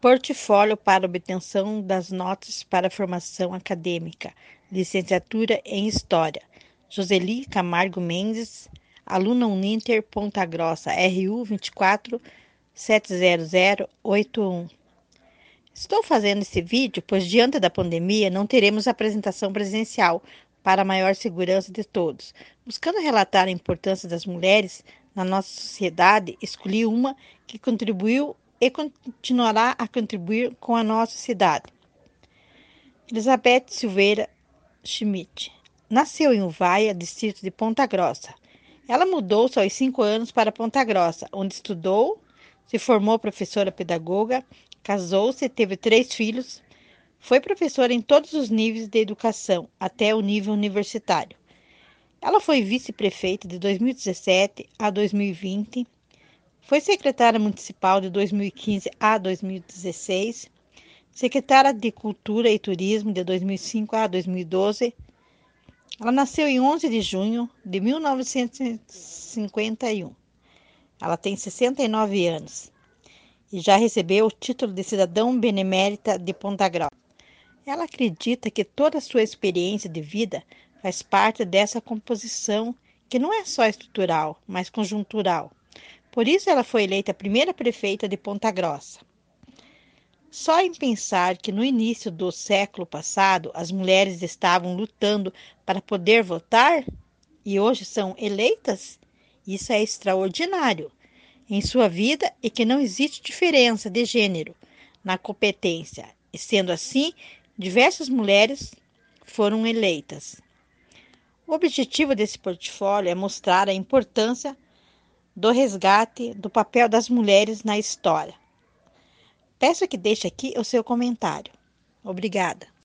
Portfólio para obtenção das notas para formação acadêmica. Licenciatura em História. Joseli Camargo Mendes, aluna Uninter Ponta Grossa, RU 24 70081. Estou fazendo esse vídeo pois diante da pandemia não teremos apresentação presencial para maior segurança de todos. Buscando relatar a importância das mulheres na nossa sociedade, escolhi uma que contribuiu e continuará a contribuir com a nossa cidade. Elizabeth Silveira Schmidt nasceu em Uvaia, distrito de Ponta Grossa. Ela mudou-se aos cinco anos para Ponta Grossa, onde estudou, se formou professora pedagoga, casou-se, teve três filhos, foi professora em todos os níveis de educação, até o nível universitário. Ela foi vice-prefeita de 2017 a 2020 foi secretária municipal de 2015 a 2016, secretária de Cultura e Turismo de 2005 a 2012. Ela nasceu em 11 de junho de 1951. Ela tem 69 anos e já recebeu o título de cidadão benemérita de Ponta Grossa. Ela acredita que toda a sua experiência de vida faz parte dessa composição que não é só estrutural, mas conjuntural por isso ela foi eleita primeira prefeita de Ponta Grossa. Só em pensar que no início do século passado as mulheres estavam lutando para poder votar e hoje são eleitas, isso é extraordinário em sua vida e que não existe diferença de gênero na competência. E sendo assim, diversas mulheres foram eleitas. O objetivo desse portfólio é mostrar a importância do resgate do papel das mulheres na história. Peço que deixe aqui o seu comentário. Obrigada.